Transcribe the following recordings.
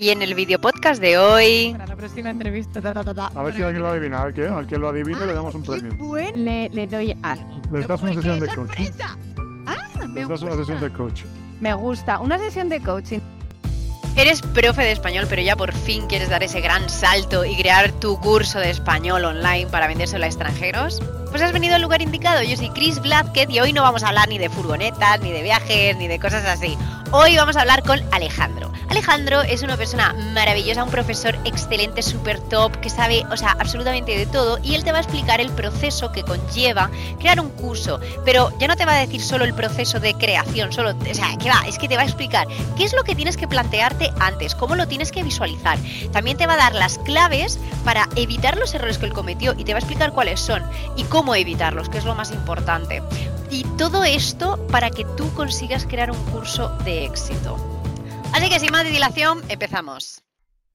Y en el video podcast de hoy. Para la próxima entrevista. ta, ta, ta, ta. A ver si alguien lo adivina. Al que, al que lo adivine le damos un Qué premio. buen- Le, le doy algo. Les das una sesión de coaching. Ah, me Les das una gusta. sesión de coaching. Me gusta. Una sesión de coaching. Eres profe de español, pero ya por fin quieres dar ese gran salto y crear tu curso de español online para vendérselo a extranjeros. Pues has venido al lugar indicado. Yo soy Chris Blázquez y hoy no vamos a hablar ni de furgonetas, ni de viajes, ni de cosas así. Hoy vamos a hablar con Alejandro. Alejandro es una persona maravillosa, un profesor excelente, súper top, que sabe, o sea, absolutamente de todo y él te va a explicar el proceso que conlleva crear un curso. Pero ya no te va a decir solo el proceso de creación, solo, o sea, que va, es que te va a explicar qué es lo que tienes que plantearte antes, cómo lo tienes que visualizar. También te va a dar las claves para evitar los errores que él cometió y te va a explicar cuáles son y cómo evitarlos, que es lo más importante. Y todo esto para que tú consigas crear un curso de éxito. Así que sin más dilación, empezamos.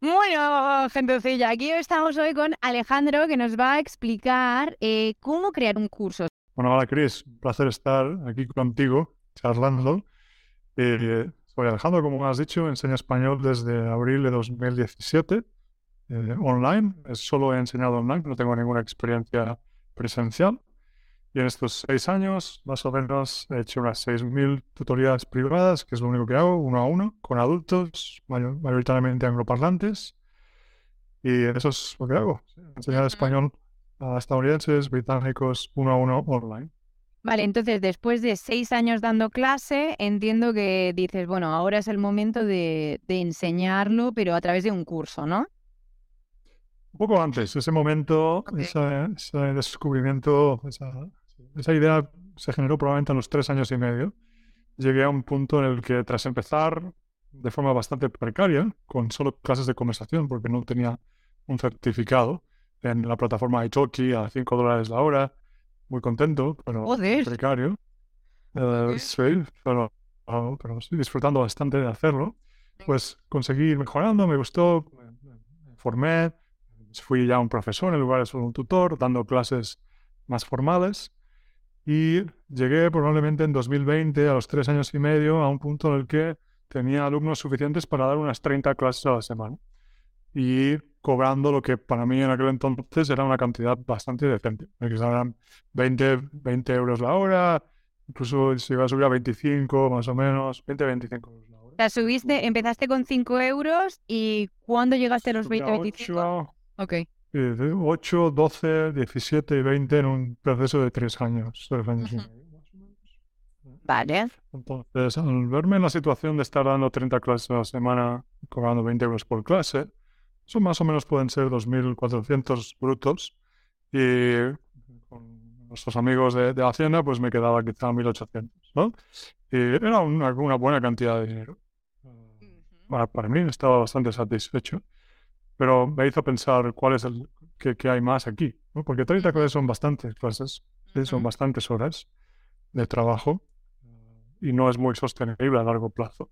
Bueno, gentecilla, aquí estamos hoy con Alejandro que nos va a explicar eh, cómo crear un curso. Bueno, hola Chris, un placer estar aquí contigo, charlando. Eh, soy Alejandro, como has dicho, enseño español desde abril de 2017 eh, online. Es solo he enseñado online, no tengo ninguna experiencia presencial. Y en estos seis años, más o menos, he hecho unas 6.000 tutorías privadas, que es lo único que hago, uno a uno, con adultos, mayo- mayoritariamente angloparlantes. Y eso es lo que hago, enseñar español a estadounidenses, británicos, uno a uno online. Vale, entonces después de seis años dando clase, entiendo que dices, bueno, ahora es el momento de, de enseñarlo, pero a través de un curso, ¿no? Un poco antes, ese momento, ese descubrimiento, esa, esa idea se generó probablemente a los tres años y medio. Llegué a un punto en el que tras empezar de forma bastante precaria, con solo clases de conversación, porque no tenía un certificado en la plataforma italki a 5 dólares la hora, muy contento, pero Joder. precario. Ok. sí, pero, ah, pero estoy disfrutando bastante de hacerlo. Pues conseguí ir mejorando, me gustó, me formé, fui ya un profesor en lugar de solo un tutor, dando clases más formales. Y llegué probablemente en 2020, a los tres años y medio, a un punto en el que tenía alumnos suficientes para dar unas 30 clases a la semana. Y cobrando lo que para mí en aquel entonces era una cantidad bastante decente. Eran 20, 20 euros la hora, incluso se iba a subir a 25 más o menos, 20, 25 euros la hora. O sea, subiste, empezaste con 5 euros y ¿cuándo llegaste a los Subí a 20, 25? 8, Ok. Sí, de 8, 12, 17 y 20 en un proceso de 3 años, 3 años y medio, o menos. Vale. Entonces, al verme en la situación de estar dando 30 clases a la semana, cobrando 20 euros por clase, eso más o menos pueden ser 2.400 brutos. Y con nuestros amigos de, de Hacienda, pues me quedaba quizá 1.800, ¿no? Y era una, una buena cantidad de dinero. Para, para mí estaba bastante satisfecho, pero me hizo pensar cuál es el, qué, qué hay más aquí, ¿no? Porque 30 clases son bastantes clases, sí, son bastantes horas de trabajo y no es muy sostenible a largo plazo.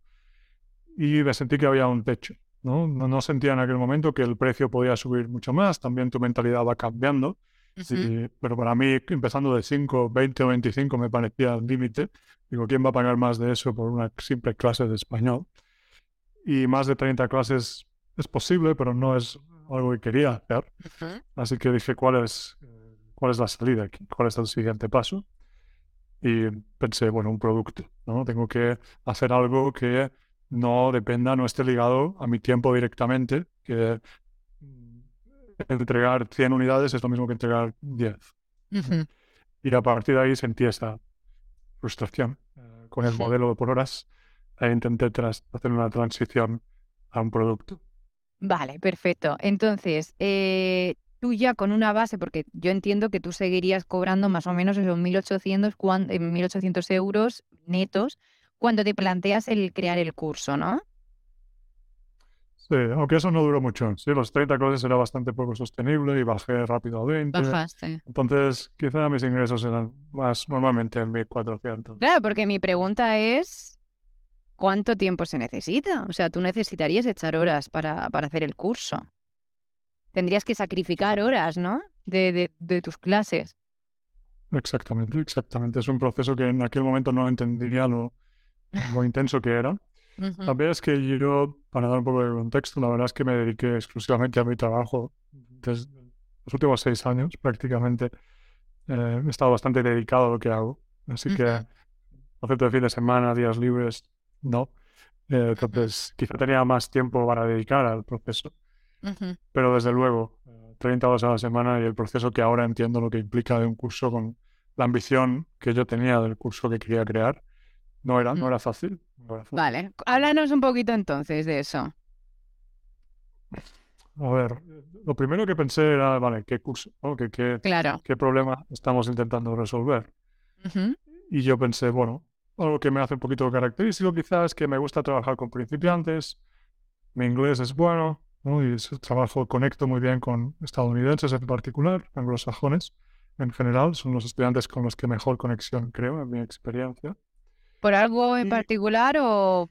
Y me sentí que había un techo, ¿no? No, no sentía en aquel momento que el precio podía subir mucho más, también tu mentalidad va cambiando, Ujú. y- pero para mí empezando de 5, 20 o 25 me parecía el límite. Digo, ¿quién va a pagar más de eso por una simple clase de español? Y más de 30 clases es posible, pero no es algo que quería hacer. Así que dije, ¿cuál es, cuál es la salida aquí? ¿Cuál es el siguiente paso? Y pensé, bueno, un producto, ¿no? Tengo que hacer algo que no dependa, no esté ligado a mi tiempo directamente, que entregar 100 unidades es lo mismo que entregar 10. Ujú. Y a partir de ahí sentí esta frustración eh, con el modelo por horas e intenté hacer una transición a un producto. Vale, perfecto. Entonces, eh, tú ya con una base, porque yo entiendo que tú seguirías cobrando más o menos esos 1.800, cuan- eh, 1.800 euros netos cuando te planteas el crear el curso, ¿no? Sí, aunque eso no duró mucho. Sí, los 30 clases era bastante poco sostenible y bajé rápido a 20. Bajaste. Entonces, quizá mis ingresos eran más normalmente en 1400. Claro, porque mi pregunta es, ¿cuánto tiempo se necesita? O sea, tú necesitarías echar horas para, para hacer el curso. Tendrías que sacrificar horas, ¿no? De, de, de tus clases. Exactamente, exactamente. Es un proceso que en aquel momento no entendía lo, lo intenso que era. Ujú. También es que yo, para dar un poco de contexto, la verdad es que me dediqué exclusivamente a mi trabajo desde los últimos seis años, prácticamente. eh, he estado bastante dedicado a lo que hago. Así que concepto de fin de semana, días libres, no. Eh, entonces, quizá tenía más tiempo para dedicar al proceso. Pero desde luego, eh, 30 horas a la semana y el proceso que ahora entiendo lo que implica de un curso con la ambición que yo tenía del curso que quería crear, no era, no Mm. era fácil. no era fácil. Vale, háblanos un poquito entonces de eso. A ver, eh, lo primero que pensé era, vale, ¿qué curso? ¿no? ¿Qué, qué, Claro. qué problema estamos intentando resolver? Y yo pensé, bueno, algo que me hace un poquito característico quizás es que me gusta trabajar con principiantes, mi inglés es bueno, ¿no? y ese trabajo conecto muy bien con estadounidenses en particular, anglosajones en general, son los estudiantes con los que mejor conexión creo, en mi experiencia. ¿Por algo en Y- particular o...?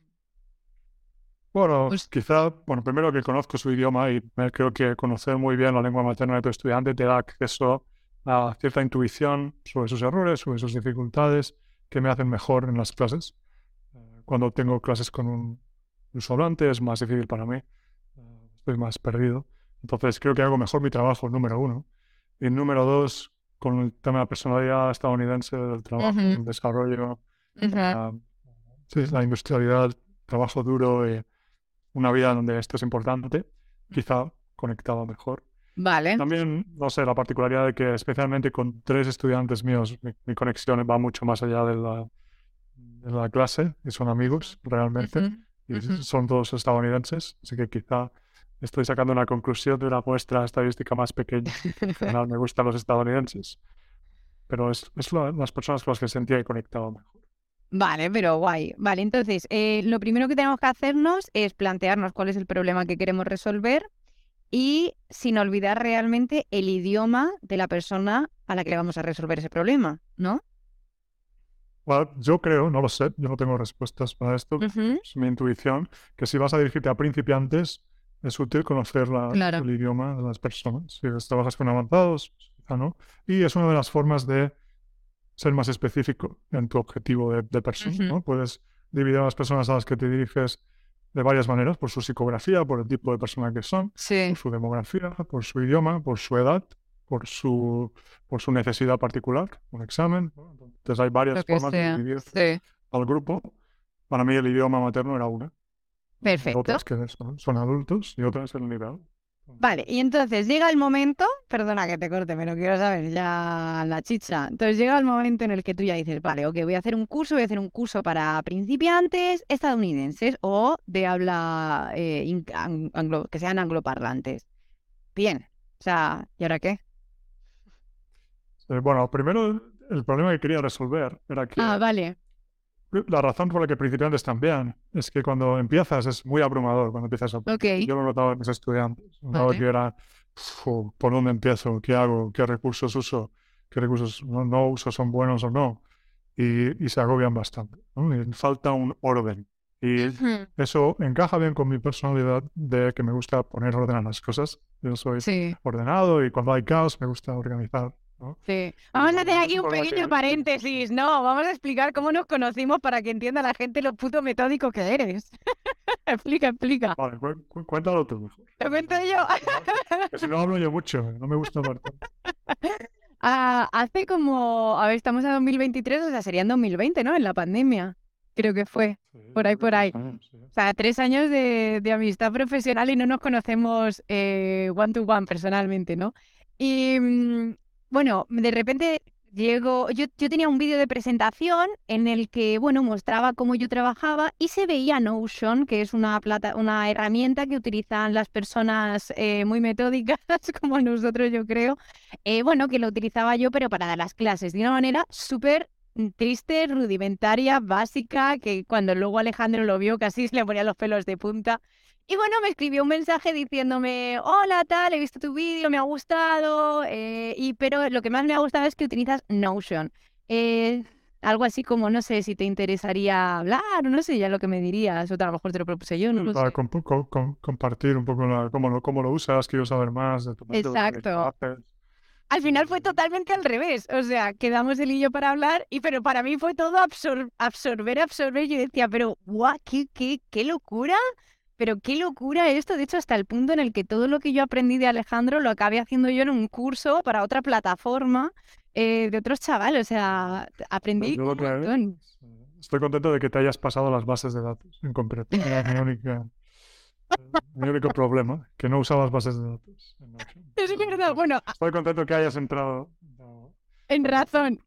Bueno, Pues- quizá, bueno, primero que conozco su idioma y creo que conocer muy bien la lengua materna de tu estudiante te da acceso a cierta intuición sobre sus errores, sobre sus dificultades, que me hacen mejor en las clases. Eh, Cuando tengo clases con un ruso hablante es más difícil para mí, eh, estoy más perdido. Entonces creo que hago mejor mi trabajo, número uno. Y número dos, con el tema de la personalidad estadounidense, del trabajo, el desarrollo, Ujú. la, sí, la industrialidad, trabajo duro y una vida donde esto es importante, quizá conectado mejor. Vale. También, no sé, la particularidad de que especialmente con tres estudiantes míos, mi, mi conexión va mucho más allá de la, de la clase y son amigos realmente y son todos estadounidenses, así que quizá estoy sacando una conclusión de una muestra estadística más pequeña. En general me gustan los estadounidenses, pero es, es la- las personas con las que sentía que conectaba mejor. Vale, pero guay. Vale, entonces, eh, lo primero que tenemos que hacernos es plantearnos cuál es el problema que queremos resolver y sin olvidar realmente el idioma de la persona a la que le vamos a resolver ese problema, ¿no? Bueno, yo creo, no lo sé, yo no tengo respuestas para esto, es mi intuición, que si vas a dirigirte a principiantes, es útil conocer la- Claro. el idioma de las personas. Si trabajas con avanzados, quizá no. Y es una de las formas de ser más específico en tu objetivo de, de persona. Puedes dividir a las personas a las que te diriges de varias maneras, por su psicografía, por el tipo de persona que son, Sí. por su demografía, por su idioma, por su edad, por su, por su necesidad particular, un examen. Entonces hay varias formas sea. de dividir Sí. al grupo. Para mí el idioma materno era una. Perfecto. Otras que son, son adultos y otras el nivel. Vale, y entonces llega el momento, perdona que te corte, pero quiero saber ya la chicha. Entonces llega el momento en el que tú ya dices, vale, ok, voy a hacer un curso, voy a hacer un curso para principiantes estadounidenses o de habla eh, anglo- que sean angloparlantes. Bien, o sea, ¿y ahora qué? Eh, bueno, primero el problema que quería resolver era que Ah, vale. La razón por la que principiantes también es que cuando empiezas es muy abrumador cuando empiezas a... Yo lo notaba en mis estudiantes. Notaba que era, "Fu, ¿por dónde empiezo? ¿Qué hago? ¿Qué recursos uso? ¿Qué recursos no, no uso? ¿Son buenos o no? Y, y se agobian bastante. ¿no? Y falta un orden. Y eso encaja bien con mi personalidad de que me gusta poner orden a las cosas. Yo soy Sí, ordenado y cuando hay caos me gusta organizar. ¿No? sí. Vamos a hacer aquí un pequeño que- paréntesis, ¿no? Vamos a explicar cómo nos conocimos para que entienda la gente lo puto metódico que eres. explica, explica. Vale, cu- cu- cuéntalo tú mejor. ¿Lo cuento yo? Que si no hablo yo mucho, no me gusta hablar tanto. Ah, hace como, a ver, estamos en 2023, o sea, sería en 2020, ¿no? En la pandemia, creo que fue. Por ahí, por ahí. Sí. O sea, tres años de, de amistad profesional y no nos conocemos eh, one to one personalmente, ¿no? Y mm, bueno, de repente llego, yo, yo tenía un vídeo de presentación en el que, bueno, mostraba cómo yo trabajaba y se veía Notion, que es una plata, una herramienta que utilizan las personas eh, muy metódicas, como nosotros, yo creo. Eh, bueno, que lo utilizaba yo, pero para dar las clases de una manera súper triste, rudimentaria, básica, que cuando luego Alejandro lo vio casi se le ponía los pelos de punta. Y bueno, me escribió un mensaje diciéndome, hola, tal, he visto tu vídeo, me ha gustado, eh, y, pero lo que más me ha gustado es que utilizas Notion. Eh, algo así como, no sé si te interesaría hablar, o no sé ya lo que me dirías, o a lo mejor te lo propuse yo, no lo Para sé. comp- co- com- compartir un poco la- cómo, lo, cómo lo usas, quiero saber más de tu método, Exacto. al final fue totalmente al revés. O sea, quedamos el y yo para hablar, y pero para mí fue todo absor- absorber, absorber. Yo decía, pero guau, qué, qué, qué locura. Pero qué locura esto, de hecho, hasta el punto en el que todo lo que yo aprendí de Alejandro lo acabé haciendo yo en un curso para otra plataforma eh, de otros chavales. O sea, aprendí un montón. Estoy contento de que te hayas pasado las bases de datos en concreto. Era mi, única- mi único problema, que no usabas bases de datos. Es verdad, bueno, Estoy contento que hayas entrado. En razón.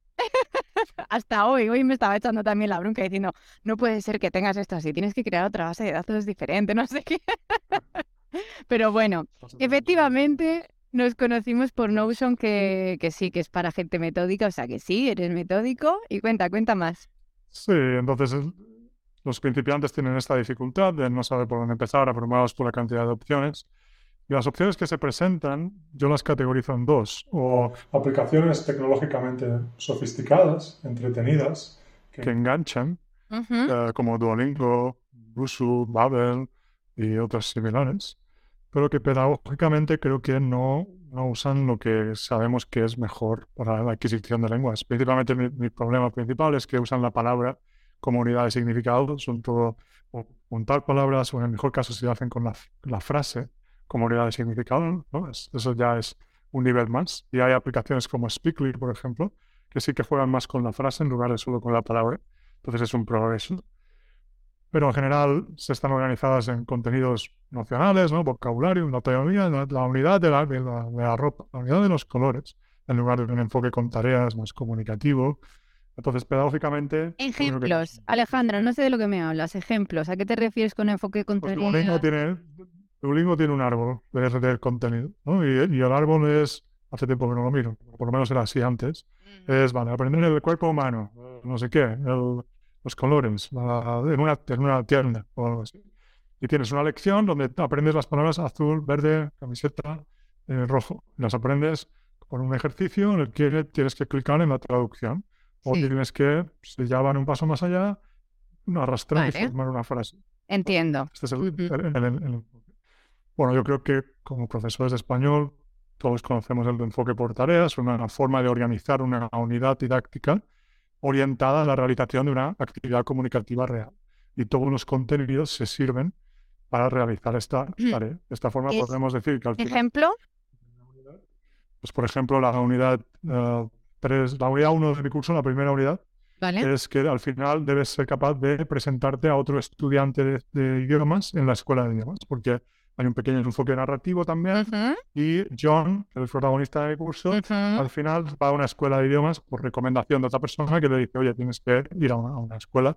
Hasta hoy, hoy me estaba echando también la bronca diciendo, no puede ser que tengas esto así, tienes que crear otra base de datos diferente, no sé qué. Pero bueno, efectivamente nos conocimos por Notion, que, que sí, que es para gente metódica, o sea que sí, eres metódico. Y cuenta, cuenta más. Sí, entonces el- los principiantes tienen esta dificultad de no saber por dónde empezar, abrumados por la cantidad de opciones. Y las opciones que se presentan, yo las categorizo en dos. O aplicaciones tecnológicamente sofisticadas, entretenidas, que enganchan, Ujú, eh, como Duolingo, Busuu, Babel y otras similares, pero que pedagógicamente creo que no, no usan lo que sabemos que es mejor para la adquisición de lenguas. Principalmente mi, mi problema principal es que usan la palabra como unidad de significado, son todo o juntar palabras o en el mejor caso si lo hacen con la, la frase como unidad de significado, ¿no? Es- eso ya es un nivel más. Y hay aplicaciones como Speakly, por ejemplo, que sí que juegan más con la frase en lugar de solo con la palabra. Entonces es un progreso. Pero en general se están organizadas en contenidos nocionales, ¿no? vocabulario, la teoría, la, la unidad de la, de, la, de la ropa, la unidad de los colores, en lugar de un enfoque con tareas más comunicativo. Entonces, pedagógicamente... que- Ejemplos. Alejandra, no sé de lo que me hablas. Ejemplos. ¿A qué te refieres con enfoque con Pues? Duolingo tiene, Duolingo tiene un árbol de, de contenido, ¿no? Y, y el árbol es, hace tiempo que no lo miro, por lo menos era así antes, es, vale, aprender el cuerpo humano, no sé qué, el- los colores, la- en, una, en una tienda o algo así. Y tienes una lección donde aprendes las palabras azul, verde, camiseta, eh, rojo. Las aprendes por un ejercicio en el que tienes que clicar en la traducción. O Sí. tienes que, si ya van un paso más allá, arrastrar y Vale. formar una frase. Entiendo. Este es el, el- el- el-. Bueno, yo creo que como profesores de español, todos conocemos el enfoque por tareas, una forma de organizar una unidad didáctica orientada a la realización de una actividad comunicativa real. Y todos los contenidos se sirven para realizar esta tarea. De esta forma Es- podemos decir que al final, Ejemplo. pues por ejemplo, la unidad 3, la unidad 1 de mi curso, la primera unidad, ¿Vale? es que al final debes ser capaz de presentarte a otro estudiante de, de idiomas en la escuela de idiomas, porque hay un pequeño enfoque narrativo también. Ujú, Y John, el protagonista de mi curso, ujú. al final va a una escuela de idiomas por recomendación de otra persona que le dice, oye, tienes que ir a una, a una escuela,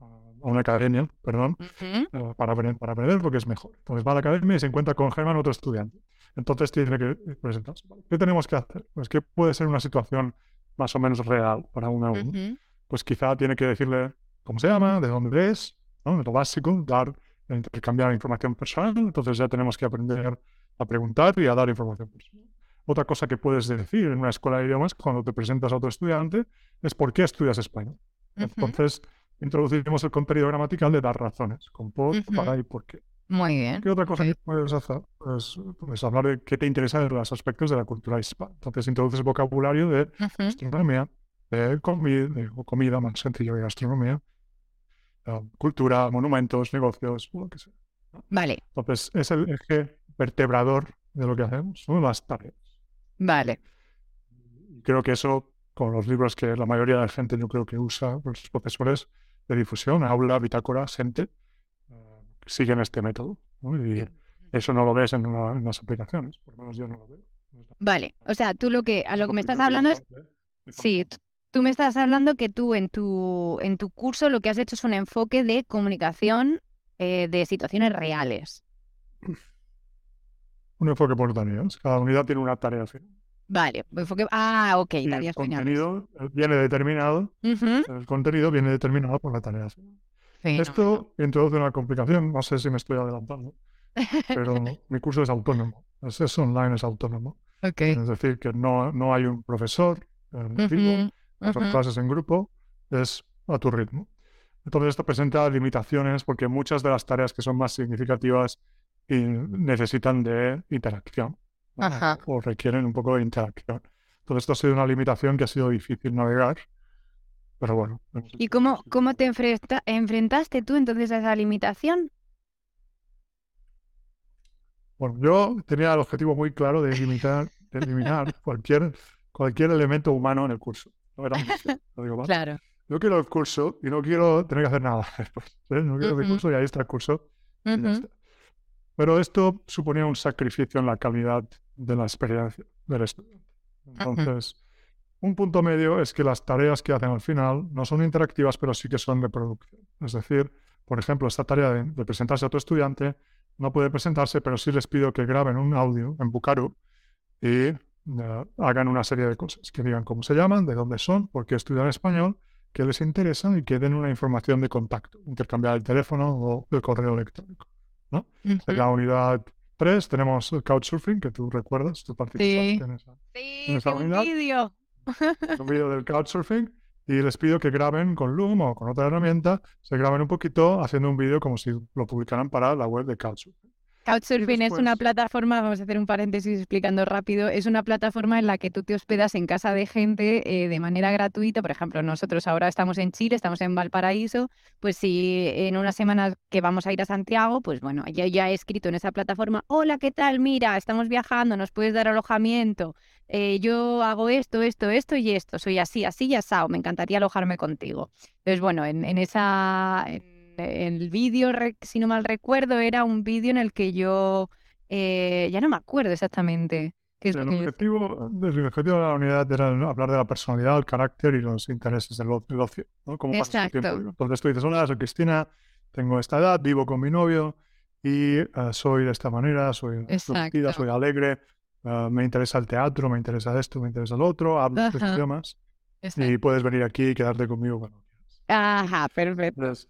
a una academia, perdón, Ujú. eh, para, aprender, para aprender porque es mejor. Entonces va a la academia y se encuentra con Germán, otro estudiante. Entonces tiene que presentarse. ¿Qué tenemos que hacer? Pues que puede ser una situación más o menos real para uno Ujú. pues quizá tiene que decirle cómo se llama, de dónde es, ¿no? lo básico, dar, intercambiar información personal. Entonces ya tenemos que aprender a preguntar y a dar información personal. Otra cosa que puedes decir en una escuela de idiomas cuando te presentas a otro estudiante es por qué estudias español. Ujú. Entonces introduciremos el contenido gramatical de dar razones, con por, Ujú. para y por qué. Muy bien. ¿Qué otra cosa Ok. que puedes hacer? Pues, pues hablar de qué te interesa de los aspectos de la cultura hispana. Entonces introduces vocabulario de Ujú. gastronomía, de comida, de comida más sencillo de gastronomía, cultura, monumentos, negocios, lo que sea. Vale, Entonces, es el eje vertebrador de lo que hacemos, ¿no? las tareas. vale. Creo que eso, con los libros que la mayoría de la gente yo creo que usa, los profesores de difusión, aula, bitácora, gente, eh, siguen este método. ¿no? Y eso no lo ves en, una- en las aplicaciones, por lo menos yo no lo veo. Vale. O sea, tú lo que a lo que me estás hablando es Sí, tú me estás hablando que tú en tu, en tu curso lo que has hecho es un enfoque de comunicación eh, de situaciones reales. Un enfoque por tareas. Cada unidad tiene una tarea al final. Vale, enfoque. Ah, ok, Y el tareas finales. contenido eh, viene determinado, el contenido viene determinado por la tarea. final. Esto introduce una complicación, no sé si me estoy adelantando, pero mi curso es autónomo, es, es online, es autónomo. Ok. Es decir, que no, no hay un profesor en vivo, Ujú, son ujú. clases en grupo, es a tu ritmo. Entonces esto presenta limitaciones porque muchas de las tareas que son más significativas y necesitan de interacción. Ajá. o requieren un poco de interacción. Entonces esto ha sido una limitación que ha sido difícil navegar, pero bueno. ¿Y cómo, cómo te enfrenta- enfrentaste tú entonces a esa limitación? Bueno, yo tenía el objetivo muy claro de eliminar, de eliminar cualquier, cualquier elemento humano en el curso. No era digo. Claro. Yo quiero el curso y no quiero tener que hacer nada después. ¿eh? No quiero Ujú. curso y ahí está el curso. y ya Ujú. está. Pero esto suponía un sacrificio en la calidad de la experiencia del estudiante. Entonces, un punto medio es que las tareas que hacen al final no son interactivas, pero sí que son de producción. Es decir, por ejemplo, esta tarea de, de presentarse a otro estudiante no puede presentarse, pero sí les pido que graben un audio en Bucaro y eh, hagan una serie de cosas, que digan cómo se llaman, de dónde son, por qué estudian español, qué les interesa y que den una información de contacto, intercambiar el teléfono o el correo electrónico. En la unidad 3 tenemos el Couchsurfing, que tú recuerdas, tú participaste Sí. en esa Sí, ¿En esa unidad? vídeo. un vídeo del Couchsurfing y les pido que graben con Loom o con otra herramienta, se graben un poquito haciendo un vídeo como si lo publicaran para la web de Couchsurfing. Couchsurfing es una plataforma, vamos a hacer un paréntesis explicando rápido, es una plataforma en la que tú te hospedas en casa de gente eh, de manera gratuita. Por ejemplo, nosotros ahora estamos en Chile, estamos en Valparaíso, pues si en unas semanas que vamos a ir a Santiago, pues bueno, ya, ya he escrito en esa plataforma, hola, ¿qué tal? Mira, estamos viajando, nos puedes dar alojamiento, eh, yo hago esto, esto, esto y esto, soy así, así y asado, me encantaría alojarme contigo. Entonces, bueno, en, en esa, en el vídeo, si no mal recuerdo, era un vídeo en el que yo, eh, ya no me acuerdo exactamente qué es El lo que yo- objetivo, el objetivo de la unidad era hablar de la personalidad, el carácter y los intereses del, ocio. ¿no? ¿Cómo pasas tu tiempo? Entonces tú dices, hola, soy Cristina, tengo esta edad, vivo con mi novio y eh, soy de esta manera, soy Exacto. soy alegre, eh, me interesa el teatro, me interesa esto, me interesa lo otro, hablo tres idiomas Exacto. y puedes venir aquí y quedarte conmigo cuando quieras. Ajá, perfecto. Entonces,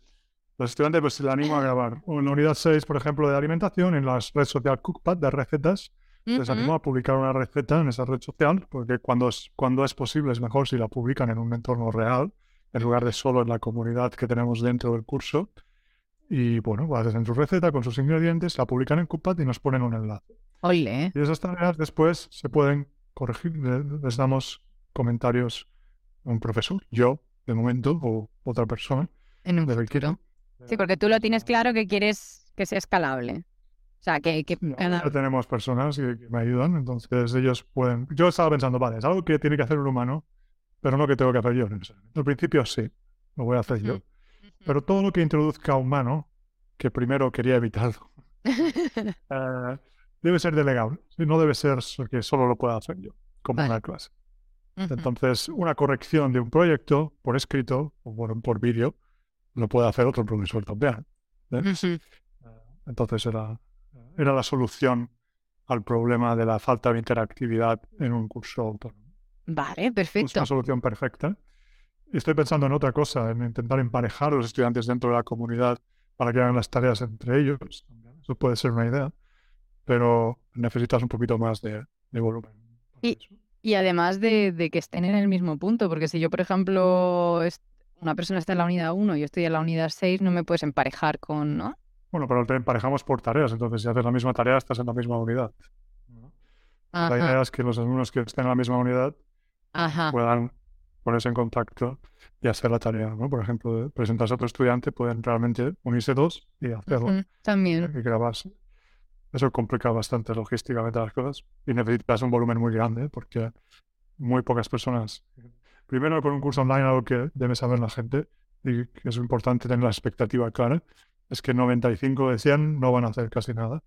los estudiantes pues se les animo a grabar. O en la unidad 6, por ejemplo, de alimentación, en la red social Cookpad de recetas, les animo a publicar una receta en esa red social, porque cuando es, cuando es posible es mejor si la publican en un entorno real, en lugar de solo en la comunidad que tenemos dentro del curso. Y bueno, pues hacen su receta con sus ingredientes, la publican en Cookpad y nos ponen un enlace. Ole, Y esas tareas después se pueden corregir, le- les damos comentarios a un profesor, yo de momento, o otra persona en un futuro. Sí, porque tú lo tienes claro que quieres que sea escalable. O sea, que, que No, ya tenemos personas que, que me ayudan, entonces ellos pueden... Yo estaba pensando, vale, es algo que tiene que hacer un humano, pero no que tengo que hacer yo. Al principio sí, lo voy a hacer yo. Pero todo lo que introduzca humano, que primero quería evitarlo, eh, debe ser delegable. No debe ser que solo lo pueda hacer yo, como Vale. una clase. Entonces, una corrección de un proyecto por escrito o por, por vídeo lo puede hacer otro profesor también. ¿eh? Entonces era, era la solución al problema de la falta de interactividad en un curso autónomo. Vale, Es perfecto. una solución perfecta. Estoy pensando en otra cosa, en intentar emparejar a los estudiantes dentro de la comunidad para que hagan las tareas entre ellos. Eso puede ser una idea, pero necesitas un poquito más de, de volumen. Y-. Y además de, de que estén en el mismo punto, porque si yo, por ejemplo, es- una persona está en la unidad 1 y yo estoy en la unidad 6, no me puedes emparejar con, ¿no? Bueno, pero te emparejamos por tareas, entonces si haces la misma tarea estás en la misma unidad. ¿no? La idea es que los alumnos que estén en la misma unidad ajá. puedan ponerse en contacto y hacer la tarea, ¿no? Por ejemplo, de presentarse a otro estudiante, pueden realmente unirse dos y hacerlo También. y grabarse. Eso complica bastante logísticamente las cosas y necesitas un volumen muy grande porque muy pocas personas. Primero, con un curso online, algo que debe saber la gente y que es importante tener la expectativa clara, es que 95 de 100 no van a hacer casi nada.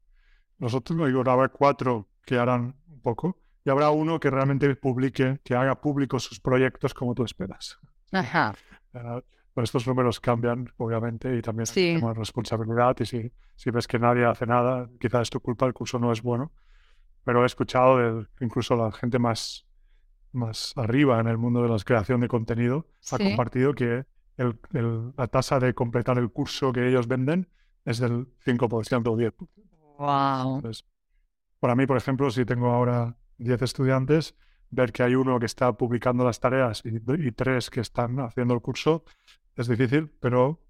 Nosotros, digo, habrá cuatro que harán un poco y habrá uno que realmente publique, que haga públicos sus proyectos como tú esperas. Ajá. Pero estos números cambian, obviamente, y también Sí. responsabilidad. Y si, si ves que nadie hace nada, quizás es tu culpa, el curso no es bueno. Pero he escuchado de incluso la gente más, más arriba en el mundo de la creación de contenido ha compartido que el- el- la tasa de completar el curso que ellos venden es del 5% o 10%. Wow. Entonces, para mí, por ejemplo, si tengo ahora 10 estudiantes, ver que hay uno que está publicando las tareas y, y tres que están haciendo el curso es difícil, pero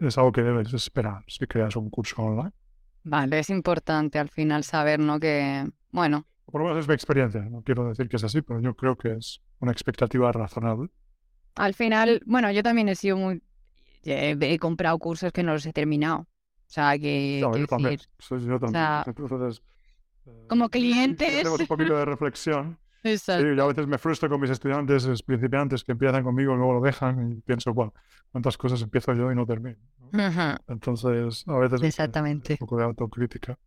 es algo que debes esperar si creas un curso online. Vale, es importante al final saber, ¿no? Que, bueno, Por lo menos es mi experiencia. No quiero decir que es así, pero yo creo que es una expectativa razonable. Al final, bueno, yo también he sido muy... He, he comprado cursos que no los he terminado. O sea, que... No, yo también. yo también. sea, Entonces, eh, como sí clientes... Hacemos un poquito de reflexión. Sí, Exacto. yo a veces me frustro con mis estudiantes, los principiantes que empiezan conmigo y luego lo dejan y pienso, bueno, cuántas cosas empiezo yo y no termino. ¿no? Entonces, a veces eh, Exactamente. un poco de autocrítica.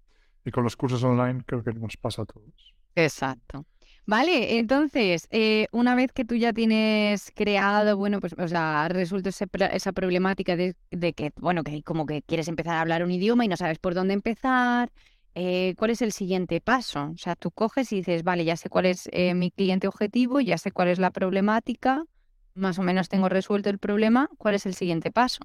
Y con los cursos online creo que nos pasa a todos. Exacto. Vale, entonces, eh, una vez que tú ya tienes creado, bueno, pues, o sea, resuelto esa problemática de, de que, bueno, que como que quieres empezar a hablar un idioma y no sabes por dónde empezar, eh, ¿cuál es el siguiente paso? O sea, tú coges y dices, vale, ya sé cuál es eh, mi cliente objetivo, ya sé cuál es la problemática, más o menos tengo resuelto el problema, ¿cuál es el siguiente paso?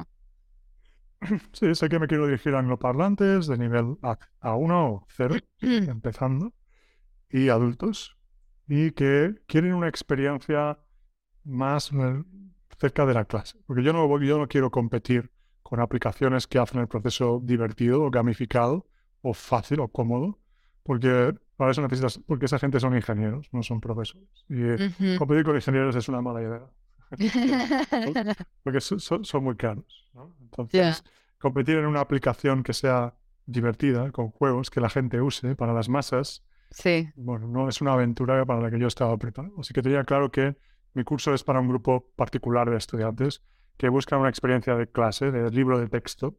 Sí, sé que me quiero dirigir a angloparlantes de nivel A- A1 o 0, empezando, y adultos, y que quieren una experiencia más eh, cerca de la clase. Porque yo no, yo no quiero competir con aplicaciones que hacen el proceso divertido o gamificado o fácil o cómodo, porque para eso necesitas, porque esa gente son ingenieros, no son profesores. Y eh, Ujú. competir con ingenieros es una mala idea. porque so- so- son muy caros. ¿no? Entonces, competir en una aplicación que sea divertida, con juegos que la gente use para las masas, Sí. bueno, no es una aventura para la que yo estaba preparado. Así que tenía claro que mi curso es para un grupo particular de estudiantes que buscan una experiencia de clase, de libro de texto,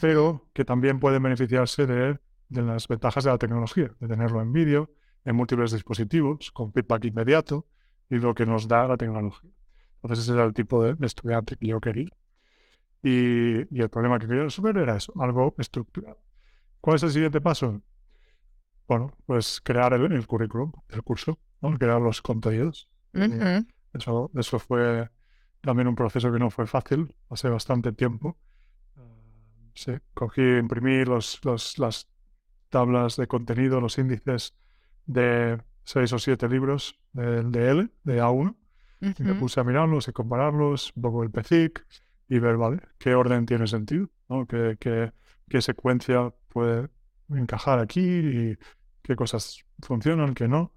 pero que también pueden beneficiarse de, de las ventajas de la tecnología, de tenerlo en vídeo, en múltiples dispositivos, con feedback inmediato y lo que nos da la tecnología. Entonces ese era el tipo de, de estudiante que yo quería. Y, y el problema que quería resolver era eso, algo estructurado. ¿Cuál es el siguiente paso? Bueno, pues crear el, el currículum del curso, ¿no? crear los contenidos. Y Ujú. Eso, eso fue también un proceso que no fue fácil, hace bastante tiempo. Ah, sí, cogí, imprimí los, los, las tablas de contenido, los índices de seis o siete libros del de L, de A1, y me puse a mirarlos y compararlos, un poco el PECIC, y ver, vale, qué orden tiene sentido, ¿no? qué, qué, qué secuencia puede encajar aquí y qué cosas funcionan, qué no.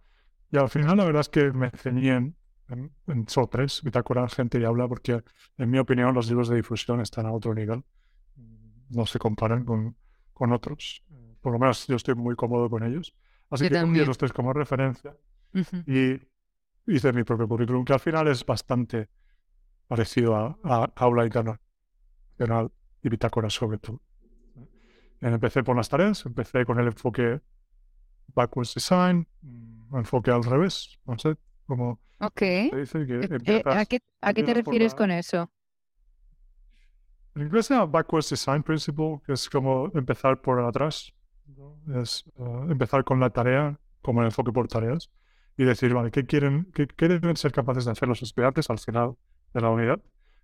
Y al final la verdad es que me ceñí en, en, en solo tres, bitácora, gente y habla, porque en mi opinión los libros de difusión están a otro nivel, no se comparan con, con otros. Por lo menos yo estoy muy cómodo con ellos. Así Yo que cogí los tres como referencia Ujú. y hice mi propio currículum, que al final es bastante parecido a, a Aula Internacional y Bitácora sobre todo. Empecé por las tareas, empecé con el enfoque backwards design, mm, enfoque al revés, no sé cómo Ok. se dice, que Eh, eh, ¿A empiezas, qué, a qué te empiezas refieres la- con eso? En inglés se llama backwards design principle, que es como empezar por atrás, es eh, empezar con la tarea, como el enfoque por tareas, y decir, vale, ¿qué quieren, qué, qué deben ser capaces de hacer los estudiantes al final de la unidad?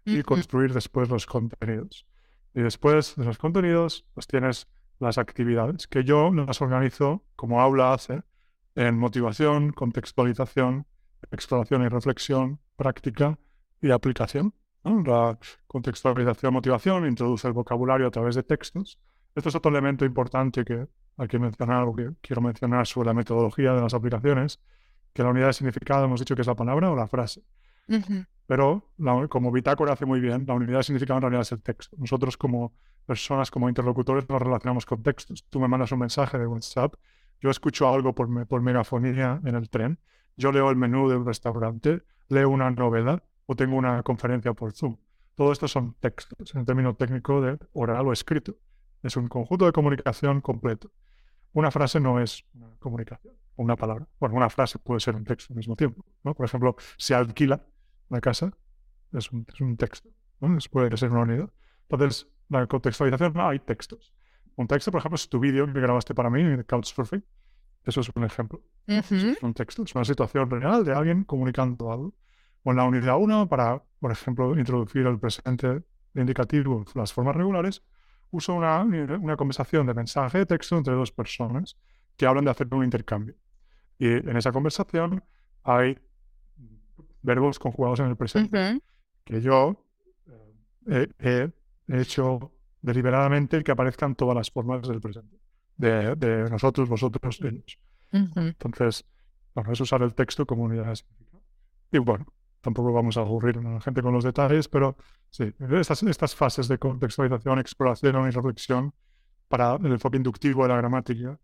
y construir después los contenidos. Y después de los contenidos, pues tienes las actividades, que yo las organizo como aula hace, en motivación, contextualización, exploración y reflexión, práctica y aplicación. ¿no? La contextualización, motivación, introduce el vocabulario a través de textos. Esto es otro elemento importante que hay que mencionar, o que quiero mencionar sobre la metodología de las aplicaciones, que la unidad de significado hemos dicho que es la palabra o la frase. Pero la- como Bitácora hace muy bien, la unidad de significado en realidad es el texto. Nosotros como personas, como interlocutores, nos relacionamos con textos. Tú me mandas un mensaje de WhatsApp, yo escucho algo por, me- por megafonía en el tren, yo leo el menú de un restaurante, leo una novela o tengo una conferencia por Zoom. Todo esto son textos, en término técnico de oral o escrito. Es un conjunto de comunicación completo. Una frase no es una comunicación, o una palabra. Bueno, una frase puede ser un texto al mismo tiempo. ¿no? Por ejemplo, se alquila una casa, es un, es un texto. ¿no? Es- puede ser una unidad. Entonces, la contextualización, no, hay textos. Un texto, por ejemplo, es tu vídeo que grabaste para mí de Couchsurfing. Eso es un ejemplo. Eso Ujú. es un texto, es una situación real de alguien comunicando algo. O en la unidad 1, para, por ejemplo, introducir el presente indicativo, las formas regulares, uso una, una conversación de mensaje de texto entre dos personas que hablan de hacer un intercambio. Y en esa conversación hay verbos conjugados en el presente Ujú. que yo eh, he, he hecho deliberadamente que aparezcan todas las formas del presente. De, de nosotros, vosotros, ellos. Ujú. Entonces, bueno, es usar el texto como unidad de significado. Y bueno, tampoco vamos a aburrir a la gente con los detalles, pero sí, estas, estas fases de contextualización, exploración y reflexión para el enfoque inductivo de la gramática.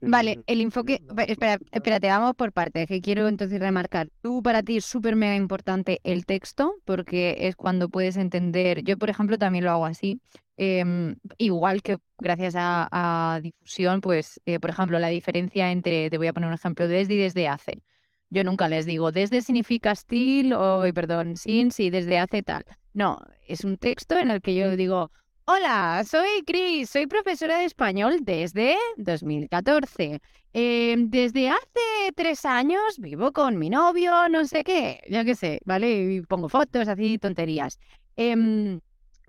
Vale, el enfoque, espera, espérate, vamos por partes, que quiero entonces remarcar. Tú para ti es súper mega importante el texto, porque es cuando puedes entender, yo por ejemplo también lo hago así, em, igual que gracias a, a difusión, pues eh, por ejemplo la diferencia entre, te voy a poner un ejemplo, desde y desde hace. Yo nunca les digo desde significa still o, perdón, since y desde hace tal. No, es un texto en el que yo digo, Hola, soy Cris, soy profesora de español desde 2014. Eh, desde hace tres años vivo con mi novio, no sé qué, ya que sé, ¿vale? Y pongo fotos, así, tonterías. Em,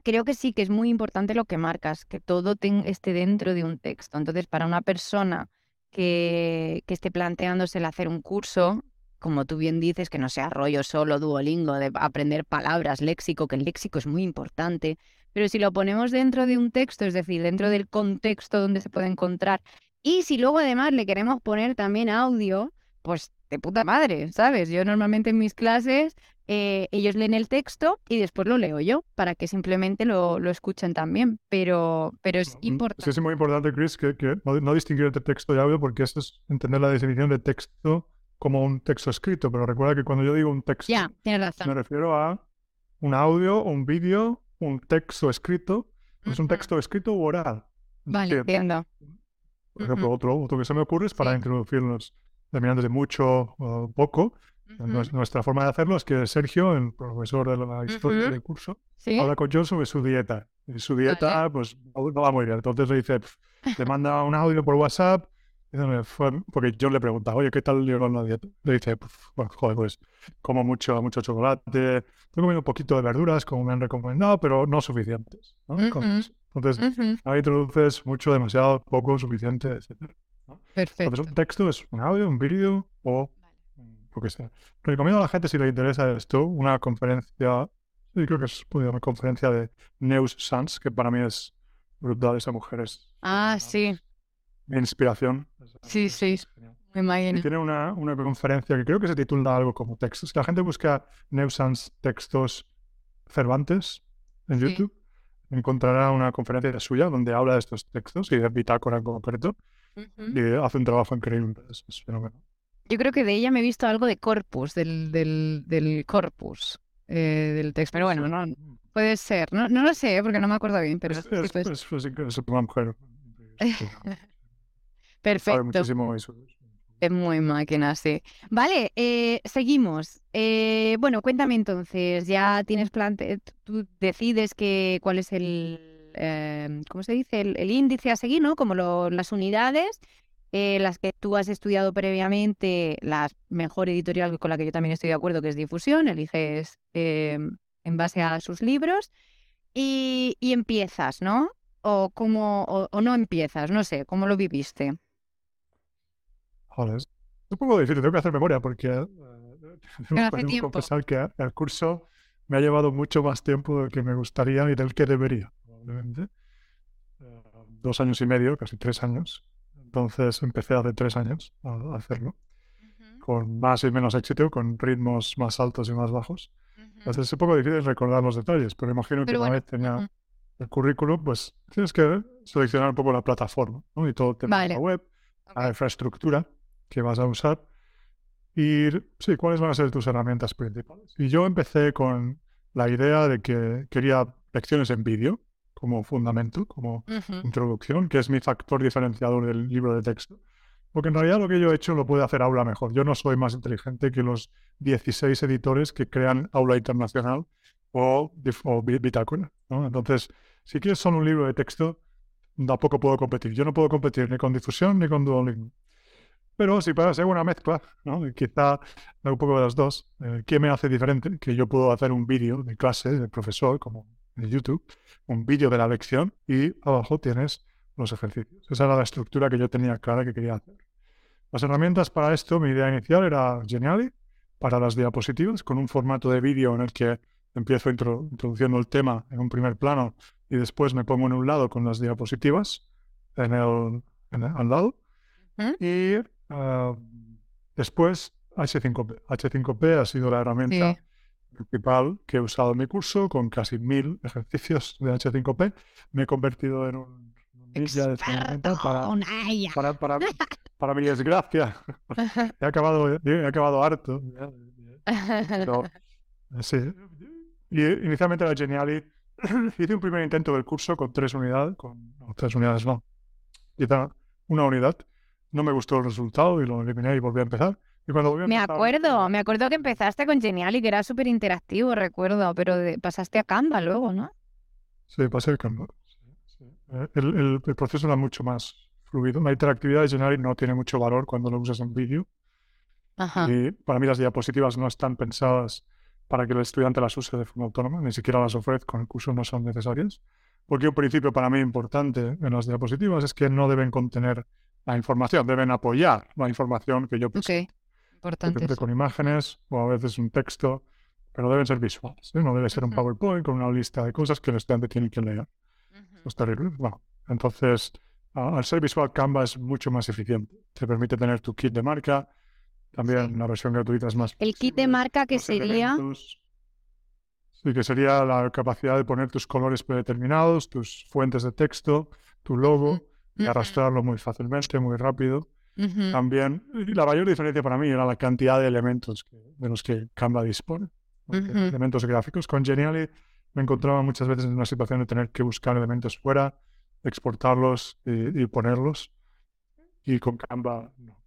creo que sí que es muy importante lo que marcas, que todo esté dentro de un texto. Entonces, para una persona que, que esté planteándose el hacer un curso, como tú bien dices, que no sea rollo solo Duolingo, de aprender palabras, léxico, que el léxico es muy importante. Pero si lo ponemos dentro de un texto, es decir, dentro del contexto donde se puede encontrar, y si luego además le queremos poner también audio, pues de puta madre, ¿sabes? Yo normalmente en mis clases, eh, ellos leen el texto y después lo leo yo, para que simplemente lo, lo escuchen también. Pero, pero es Mm, importante. Sí, es muy importante, Chris, que, que no, no distinguir entre texto y audio, porque esto es entender la definición de texto como un texto escrito. Pero recuerda que cuando yo digo un texto, Ya, tienes me razón. refiero a un audio, un vídeo, un texto escrito. Es un Ujú. texto escrito u oral. Vale, entiendo. por ejemplo, otro, otro que se me ocurre es para Sí. introducirnos terminando de mucho o poco. Ujú. Nuestra forma de hacerlo es que Sergio, el profesor de la historia del curso, ¿Sí? habla con John sobre su dieta. Y su dieta, pues, no va muy bien. Entonces le dice, le manda un audio por WhatsApp, "Fue-", porque John le pregunta, oye, ¿qué tal lleva la dieta? Le dice, "Pf, bueno, joder, pues, como mucho, mucho chocolate, estoy comiendo un poquito de verduras, como me han recomendado, pero no suficientes. ¿no? Cosas. Entonces, ahí introduces mucho, demasiado, poco, suficiente, etc. Perfecto. Entonces, un texto es un audio, un vídeo o mm, lo que sea. Recomiendo a la gente, si le interesa esto, una conferencia, sí, creo que es pues, una conferencia de Neus Sanz, que para mí es brutal, esa mujer es Ah, sí, mi inspiración. Sí, es- sí. me Y imagino. tiene una, una conferencia que creo que se titula algo como textos. Que la gente busca Neus Sanz textos Cervantes en Sí. YouTube. Encontrará una conferencia suya donde habla de estos textos y de bitácora en concreto. Y hace un trabajo increíble. Es, es fenomenal. Yo creo que de ella me he visto algo de corpus, del, del, del corpus eh, del texto. Pero bueno, no, puede ser. No, no lo sé, porque no me acuerdo bien, pero Es, sí, es, pues, es- es increíble, es una mujer. perfecto. muchísimo su- Es muy máquina, sí. Vale, eh, seguimos. Eh, bueno, cuéntame entonces, ya tienes plan, te- tú decides que cuál es el, eh, ¿cómo se dice? El, el índice a seguir, ¿no? Como lo- las unidades, eh, las que tú has estudiado previamente, la mejor editorial con la que yo también estoy de acuerdo, que es Difusión, eliges eh, en base a sus libros y, y empiezas, ¿no? O, cómo, o, o no empiezas, no sé, ¿cómo lo viviste? Joder, es un poco difícil, tengo que hacer memoria porque tengo que confesar que el curso me ha llevado mucho más tiempo del que me gustaría y del que debería, probablemente. Eh, dos años y medio, casi tres años. Entonces empecé hace tres años a hacerlo, con más y menos éxito, con ritmos más altos y más bajos. Entonces es un poco difícil recordar los detalles, pero imagino que una vez tenía el currículum, pues tienes que seleccionar un poco la plataforma ¿no? y todo el tema de la web, la infraestructura que vas a usar y sí, cuáles van a ser tus herramientas principales. Y yo empecé con la idea de que quería lecciones en vídeo como fundamento, como Ujú. introducción, que es mi factor diferenciador del libro de texto. Porque en realidad lo que yo he hecho lo puede hacer Aula mejor. Yo no soy más inteligente que los 16 editores que crean Aula Internacional o, o Bi- Bitácora. ¿no? Entonces, si quieres solo un libro de texto, tampoco puedo competir. Yo no puedo competir ni con difusión ni con Duolingo. Pero si para hacer una mezcla, ¿no? Quizá un poco de las dos, eh, ¿qué me hace diferente? Que yo puedo hacer un vídeo de clase del profesor, como en YouTube, un vídeo de la lección y abajo tienes los ejercicios. Esa era la estructura que yo tenía clara que quería hacer. Las herramientas para esto, mi idea inicial era Geniali, para las diapositivas, con un formato de vídeo en el que empiezo intro- introduciendo el tema en un primer plano y después me pongo en un lado con las diapositivas en el, en el- al lado. Ujú. Ah, después, H5P. H5P ha sido la herramienta Sí. principal que he usado en mi curso, con casi mil ejercicios de H5P. Me he convertido en un ninja de para, para, para, para mi desgracia. He acabado, he acabado harto. Pero, sí. Y inicialmente Geniali. Hice un primer intento del curso con tres unidades, con no, tres unidades no, quizá una unidad. No me gustó el resultado y lo eliminé y volví a empezar. Y cuando volví a Me acuerdo, me acuerdo que empezaste con Genial y que era súper interactivo, recuerdo, pero de- pasaste a Canva luego, ¿no? Sí, pasé el Canva. sí, sí. Eh, El, el- el proceso era mucho más fluido. La interactividad de Geniali no tiene mucho valor cuando lo usas en vídeo. Ajá. Y para mí las diapositivas no están pensadas para que el estudiante las use de forma autónoma, ni siquiera las ofrezco en el curso, no son necesarias. Porque un principio para mí importante en las diapositivas es que no deben contener la información, deben apoyar la información que yo Ok, presento. importante. Eso. con imágenes o a veces un texto, pero deben ser visuales. ¿eh? No debe ser un. PowerPoint con una lista de cosas que el estudiante tiene que leer. Eso es terrible. Bueno, entonces, al ser visual, Canva es mucho más eficiente. Te permite tener tu kit de marca. También Sí. la versión gratuita es más El kit de marca que sería... elementos. Sí, que sería la capacidad de poner tus colores predeterminados, tus fuentes de texto, tu logo y arrastrarlo muy fácilmente, muy rápido. Ujú. También, y la mayor diferencia para mí era la cantidad de elementos que- de los que Canva dispone, de Ujú. elementos gráficos. Con Geniali me encontraba muchas veces en una situación de tener que buscar elementos fuera, exportarlos y, y ponerlos. Y con Canva no.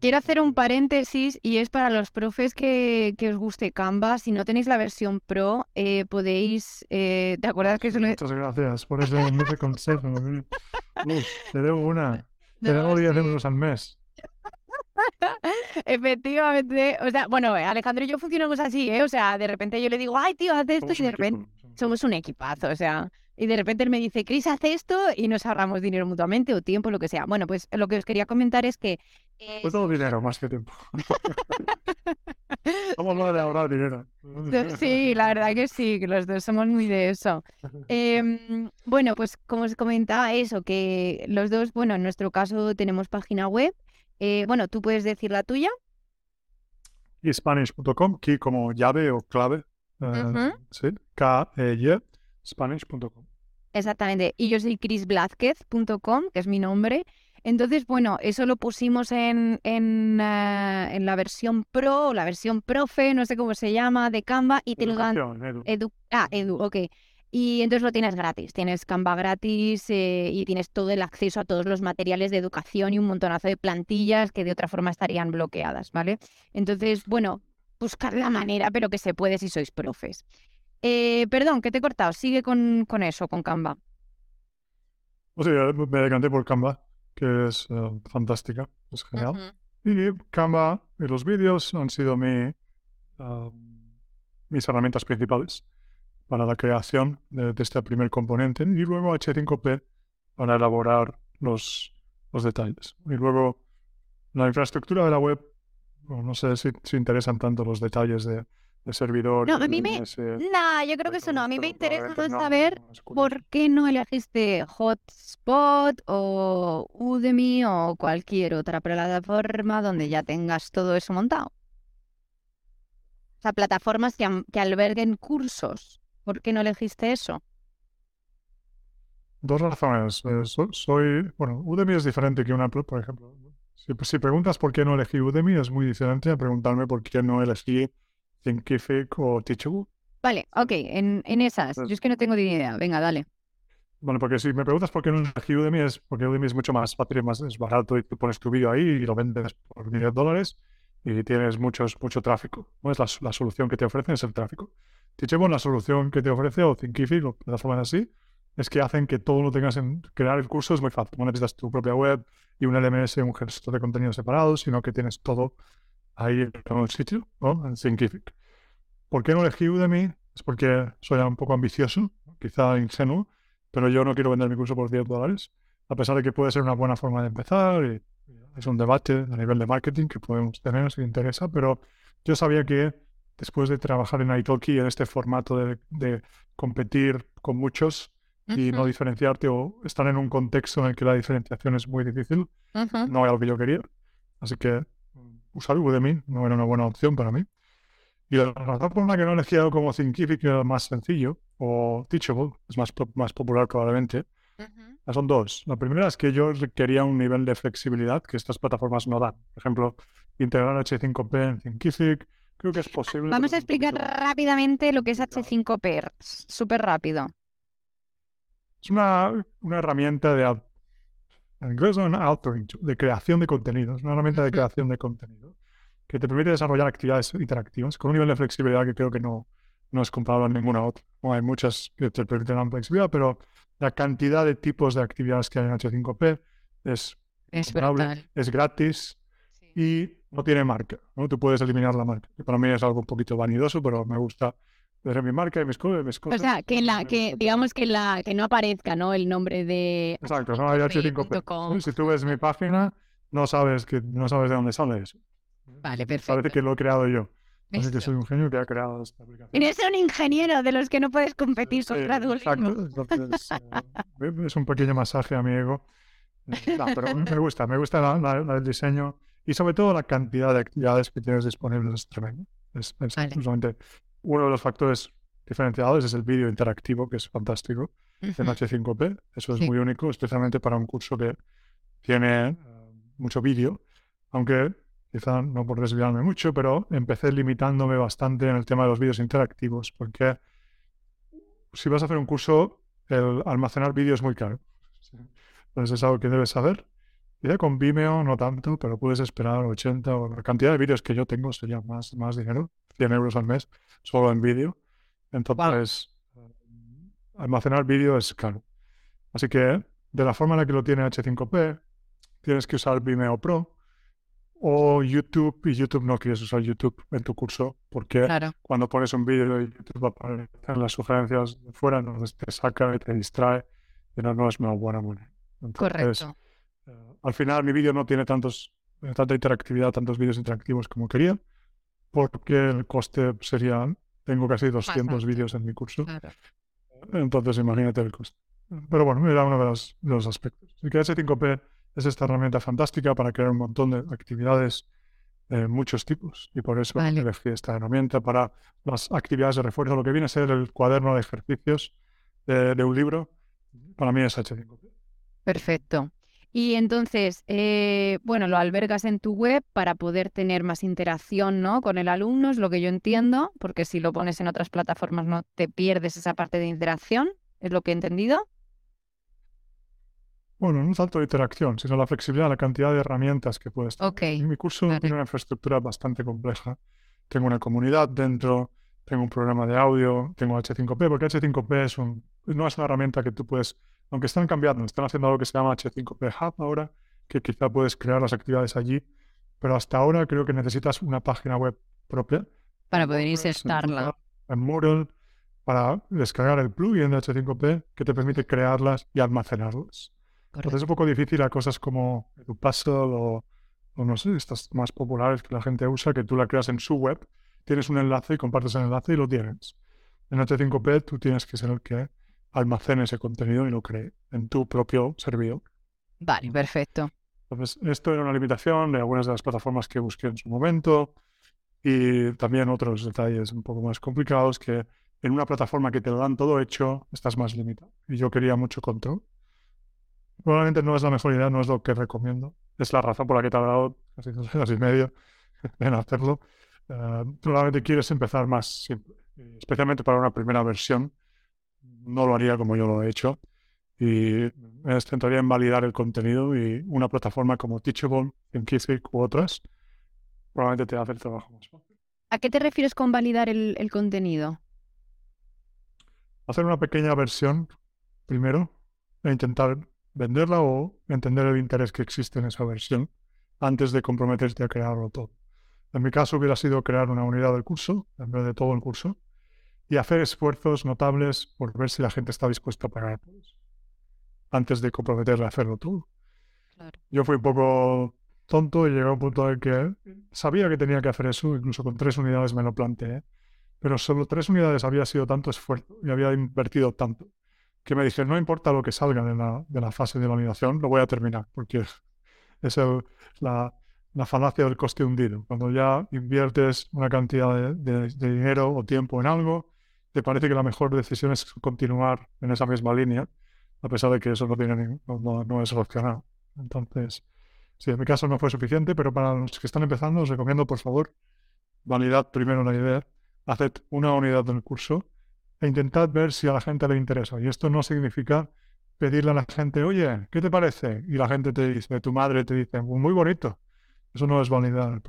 Quiero hacer un paréntesis y es para los profes que, que os guste Canva. Si no tenéis la versión Pro, eh, podéis... eh, ¿te acuerdas que solo... Muchas gracias por ese ese consejo. Uf, te debo una. Te No, debo 10 sí. euros al mes. Efectivamente, o sea, bueno, Alejandro y yo funcionamos así, ¿eh? O sea, de repente yo le digo, ay, tío, haz esto, Somos y de repente equipo, somos un somos un equipazo, o sea, y de repente él me dice, Cris, haz esto, y nos ahorramos dinero mutuamente o tiempo, lo que sea. Bueno, pues lo que os quería comentar es que... eh, Pues todo dinero más que tiempo. Vamos a de ahorrar dinero. Sí, la verdad que sí, que los dos somos muy de eso. Em, bueno, pues como os comentaba eso, que los dos, bueno, en nuestro caso tenemos página web. Eh, bueno, tú puedes decir la tuya. Spanish.com, key como llave o clave. eh. Sí, K-E-Y, Spanish.com. Exactamente. Y yo soy chrisblázquez.com, que es mi nombre. Entonces, bueno, eso lo pusimos en, en, eh, en la versión Pro, o la versión Profe, no sé cómo se llama, de Canva, y te lo dan Educación, Edu. Edu, ah, Edu, ok. Y entonces lo tienes gratis. Tienes Canva gratis eh, y tienes todo el acceso a todos los materiales de educación y un montonazo de plantillas que de otra forma estarían bloqueadas, ¿vale? Entonces, bueno, buscar la manera, pero que se puede si sois profes. Eh, perdón, que te he cortado. Sigue con, con eso, con Canva. O sea, me decanté por Canva, que es eh, fantástica, es genial. Y Canva y los vídeos han sido mi, ah, mis herramientas principales para la creación de, de este primer componente. Y luego H5P para elaborar los, los detalles. Y luego la infraestructura de la web, bueno, no sé si, si interesan tanto los detalles de, de servidor. No, a mí me- Nah, yo creo que eso no. A mí me interesa no, saber no. ¿Por qué no elegiste Hotspot o Udemy o cualquier otra plataforma donde ya tengas todo eso montado? O sea, plataformas que, que alberguen cursos. ¿Por qué no elegiste eso? Dos razones. Eh, so- soy, bueno, Udemy es diferente que una, por ejemplo. Si, si preguntas por qué no elegí Udemy, es muy diferente a preguntarme por qué no elegí Thinkific o Teachable. Vale, ok, en, en esas. Yo es que no tengo ni idea. Venga, dale. Bueno, porque si me preguntas por qué no elegí Udemy, es porque Udemy es mucho más fácil, más es barato y tú pones tu vídeo ahí y lo vendes por 10 dólares y tienes muchos, mucho tráfico. ¿no? Es la, la solución que te ofrecen, es el tráfico. Teachable, la solución que te ofrece, o Thinkific, o plataformas así, es que hacen que todo lo tengas en... Crear el curso es muy fácil. No necesitas tu propia web y un LMS, un gestor de contenido separado, sino que tienes todo ahí en un sitio, ¿no? En Thinkific. ¿Por qué no elegí Udemy? Es porque soy un poco ambicioso, quizá ingenuo, pero yo no quiero vender mi curso por 10 dólares, a pesar de que puede ser una buena forma de empezar y es un debate a nivel de marketing que podemos tener si interesa, pero yo sabía que después de trabajar en Italki en este formato de, de competir con muchos y no Ujú, diferenciarte o estar en un contexto en el que la diferenciación es muy difícil, ujú. no era lo que yo quería. Así que mm, usar Udemy no era una buena opción para mí. Y la razón por la que no he elegido como Thinkific era más sencillo, o Teachable, es más, más popular probablemente, son dos. La primera es que yo requería un nivel de flexibilidad que estas plataformas no dan. Por ejemplo, integrar H5P en Thinkific, creo que es posible. Vamos a explicar rápidamente lo que es H5P, súper rápido. Es una, una herramienta de, en inglés de creación de contenidos, una herramienta de creación de contenido que te permite desarrollar actividades interactivas con un nivel de flexibilidad que creo que no, no es comparable a ninguna otra. hay muchas que te permiten flexibilidad, pero la cantidad de tipos de actividades que hay en H5P es, es, es gratis y no tiene marca. ¿no? Tú puedes eliminar la marca, que para mí es algo un poquito vanidoso, pero me gusta tener mi marca y mis, mis cosas. O sea, que, la, que digamos que, la, que no aparezca ¿no? el nombre de... Exacto, no hay H5P. Si tú ves mi página, no sabes, que, no sabes de dónde sale eso. Vale, perfecto. Parece que lo he creado yo. Así que soy un genio que ha creado esta aplicación. Eres un ingeniero de los que no puedes competir contra sí, Exacto. Eh, es un pequeño masaje a mi ego. Eh, pero me gusta, me gusta el diseño y sobre todo la cantidad de actividades que tienes disponibles es tremendo. Es, uno de los factores diferenciados es el vídeo interactivo, que es fantástico, en H5P. Eso es muy único, especialmente para un curso que tiene eh, mucho vídeo, aunque quizá no por desviarme mucho, pero empecé limitándome bastante en el tema de los vídeos interactivos, porque si vas a hacer un curso, el almacenar vídeo es muy caro. Entonces es algo que debes saber. Y con Vimeo no tanto, pero puedes esperar 80 o la cantidad de vídeos que yo tengo sería más, más dinero, 100 euros al mes, solo en vídeo. Entonces, almacenar vídeo es caro. Así que de la forma en la que lo tiene H5P, tienes que usar Vimeo Pro, o YouTube y YouTube no quieres usar YouTube en tu curso porque cuando pones un vídeo y YouTube aparecen las sugerencias de fuera, entonces te saca y te distrae y no, no es una buena manera. Correcto. Eh, al final mi vídeo no tiene tantos, tanta interactividad, tantos vídeos interactivos como quería porque el coste sería, tengo casi 200 vídeos en mi curso. Entonces imagínate el coste. Pero bueno, era uno de los, de los aspectos. Así que S5P es esta herramienta fantástica para crear un montón de actividades de muchos tipos. Y por eso elegí esta herramienta para las actividades de refuerzo. Lo que viene a ser el cuaderno de ejercicios de, un libro, para mí es H5P. Perfecto. Y entonces, eh, bueno, lo albergas en tu web para poder tener más interacción ¿no? con el alumno, es lo que yo entiendo, porque si lo pones en otras plataformas no te pierdes esa parte de interacción, es lo que he entendido. Bueno, no tanto de interacción, sino la flexibilidad, la cantidad de herramientas que puedes tener. mi curso tiene una infraestructura bastante compleja. Tengo una comunidad dentro, tengo un programa de audio, tengo H5P, porque H5P es un, no es una herramienta que tú puedes, aunque están cambiando, están haciendo algo que se llama H5P Hub ahora, que quizá puedes crear las actividades allí, pero hasta ahora creo que necesitas una página web propia. Para poder insertarla. En Moodle, para descargar el plugin de H5P que te permite crearlas y almacenarlas. Entonces es un poco difícil a cosas como Edupuzzle o, o no sé, estas más populares que la gente usa, que tú la creas en su web, tienes un enlace y compartes el enlace y lo tienes. En H5P tú tienes que ser el que almacene ese contenido y lo cree en tu propio servidor. Vale, perfecto. Entonces, esto era una limitación de algunas de las plataformas que busqué en su momento y también otros detalles un poco más complicados que en una plataforma que te lo dan todo hecho, estás más limitado. Y yo quería mucho control. Probablemente no es la mejor idea, no es lo que recomiendo. Es la razón por la que he tardado casi dos años y medio en hacerlo. Uh, probablemente quieres empezar más simple, especialmente para una primera versión. No lo haría como yo lo he hecho. Y me intentaría en validar el contenido y una plataforma como Teachable, Thinkific u otras probablemente te hace el trabajo más fácil. ¿A qué te refieres con validar el, el contenido? Hacer una pequeña versión primero e intentar venderla o entender el interés que existe en esa versión antes de comprometerte a crearlo todo. En mi caso hubiera sido crear una unidad del curso en vez de todo el curso y hacer esfuerzos notables por ver si la gente está dispuesta a pagar antes de comprometerle a hacerlo todo. Yo fui un poco tonto y llegué a un punto en que sabía que tenía que hacer eso, incluso con tres unidades me lo planteé, pero solo tres unidades había sido tanto esfuerzo y había invertido tanto que me dije, no importa lo que salga de la, de la fase de validación, lo voy a terminar, porque es la, la falacia del coste hundido. Cuando ya inviertes una cantidad de, dinero o tiempo en algo, te parece que la mejor decisión es continuar en esa misma línea, a pesar de que eso no, tiene, no, no es opcional. Entonces, sí, en mi caso no fue suficiente, pero para los que están empezando, os recomiendo, por favor, validad primero la idea, haced una unidad del curso e intentad ver si a la gente le interesa. Y esto no significa pedirle a la gente, oye, ¿qué te parece? Y la gente te dice, tu madre te dice, muy bonito. Eso no es validar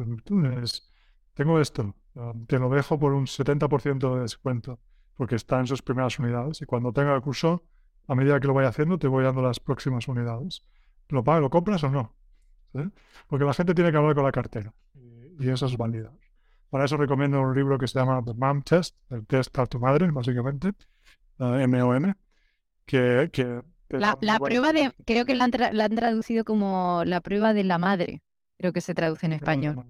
es, tengo esto, um, te lo dejo por un 70% de descuento, porque está en sus primeras unidades. Y cuando tenga el curso, a medida que lo vaya haciendo, te voy dando las próximas unidades. ¿Lo pagas, lo compras o no? Porque la gente tiene que hablar con la cartera. Y eso es validar. Para eso recomiendo un libro que se llama The Mom Test, el test a tu madre, básicamente, M-O-M, que, que la, prueba de, creo que la han, traducido como la prueba de la madre, creo que se traduce en español.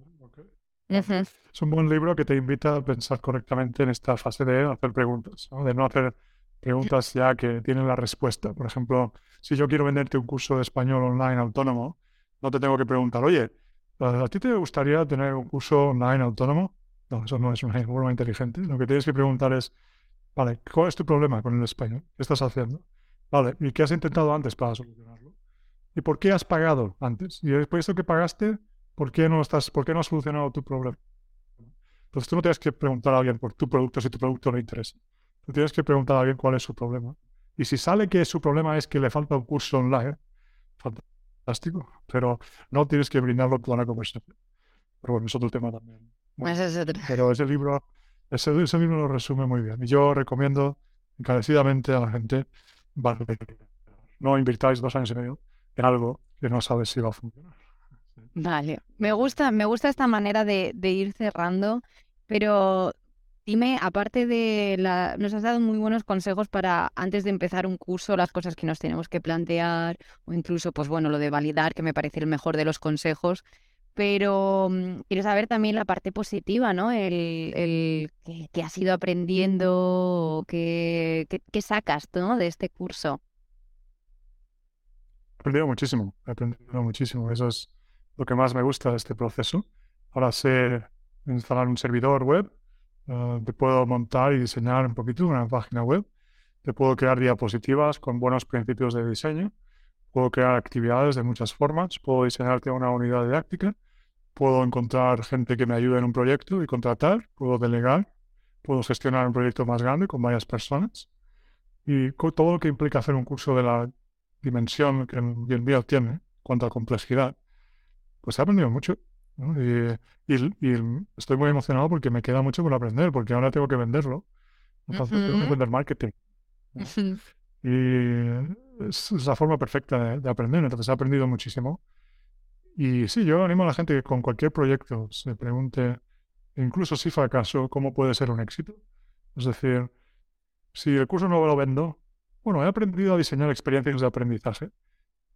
Es un buen libro que te invita a pensar correctamente en esta fase de hacer preguntas, de no hacer preguntas ya que tienen la respuesta. Por ejemplo, si yo quiero venderte un curso de español online autónomo, no te tengo que preguntar, oye, ¿a ti te gustaría tener un curso online autónomo? No, eso no es una forma inteligente. Lo que tienes que preguntar es, vale, ¿cuál es tu problema con el español? ¿Qué estás haciendo? Vale, ¿y qué has intentado antes para solucionarlo? ¿Y por qué has pagado antes? Y después de eso que pagaste, ¿por qué no estás, por qué no has solucionado tu problema? Entonces tú no tienes que preguntar a alguien por tu producto si tu producto le interesa. Tú tienes que preguntar a alguien cuál es su problema. Y si sale que su problema es que le falta un curso online, fantástico, pero no tienes que brindarlo toda la conversación. Pero bueno, es otro tema también. Pero ese libro, ese, ese, libro lo resume muy bien. Y yo recomiendo encarecidamente a la gente, no invirtáis dos años y medio en algo que no sabes si va a funcionar. Vale, me gusta, me gusta esta manera de, de ir cerrando, pero Dime, aparte de la, nos has dado muy buenos consejos para antes de empezar un curso, las cosas que nos tenemos que plantear, o incluso, pues bueno, lo de validar, que me parece el mejor de los consejos. Pero mm, quiero saber también la parte positiva, ¿no? El, el que, has ido aprendiendo, que, que, sacas ¿no? de este curso. He aprendido muchísimo, he aprendido muchísimo. Eso es lo que más me gusta de este proceso. Ahora sé instalar un servidor web, Ah, te puedo montar y diseñar un poquito una página web. Te puedo crear diapositivas con buenos principios de diseño. Puedo crear actividades de muchas formas. Puedo diseñarte una unidad didáctica. Puedo encontrar gente que me ayude en un proyecto y contratar. Puedo delegar. Puedo gestionar un proyecto más grande con varias personas. Y todo lo que implica hacer un curso de la dimensión que el mío tiene, en cuanto a complejidad, pues he aprendido mucho. Y, estoy muy emocionado porque me queda mucho por aprender, porque ahora tengo que venderlo. Entonces tengo que vender marketing. Y es, la forma perfecta de, aprender. Entonces he aprendido muchísimo. Y sí, yo animo a la gente que con cualquier proyecto se pregunte, incluso si fracaso, cómo puede ser un éxito. Es decir, si el curso no lo vendo, bueno, he aprendido a diseñar experiencias de aprendizaje.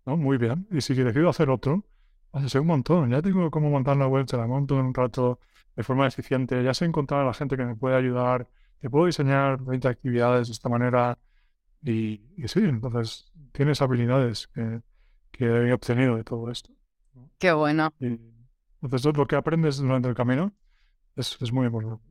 ¿no? Muy bien. Y si decido hacer otro, Hace un montón. Ya tengo cómo montar la web, se la monto en un rato de forma eficiente. Ya sé encontrar a la gente que me puede ayudar. Te puedo diseñar 20 actividades de esta manera. Y, sí, entonces tienes habilidades que, que he obtenido de todo esto. Qué bueno. Y, entonces lo que aprendes durante el camino es, es muy importante.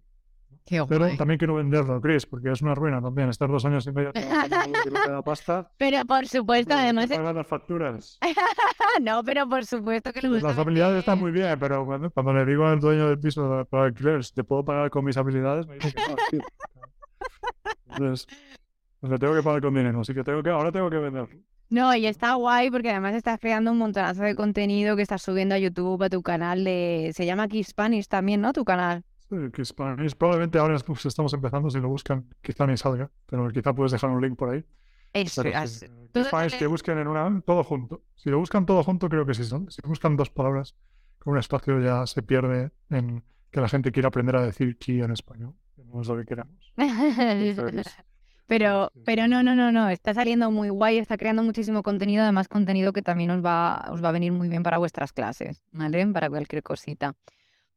Pero también quiero venderlo, Chris, porque es una ruina también estar dos años y medio la pasta. Pero por supuesto, además. Pagar las facturas. no, pero por supuesto que lo Las habilidades están muy bien, pero cuando, le digo al dueño del piso para alquiler, ¿te puedo pagar con mis habilidades? Me dice que no, tío. Entonces, pues le tengo que pagar con dinero, así que, tengo que ahora tengo que venderlo. No, y está guay porque además estás creando un montonazo de contenido que estás subiendo a YouTube, a tu canal de... Se llama Key Spanish también, ¿no? Tu canal. Que Spanish. Probablemente ahora pues, estamos empezando, si lo buscan, quizá ni salga, pero quizá puedes dejar un link por ahí. Es, que busquen en una, todo junto. Si lo buscan todo junto, creo que sí son. Si buscan dos palabras, con un espacio ya se pierde en que la gente quiera aprender a decir ki en español. no es lo que queramos. pero, pero no, no, no, no. Está saliendo muy guay, está creando muchísimo contenido, además contenido que también os va, os va a venir muy bien para vuestras clases, ¿vale? Para cualquier cosita.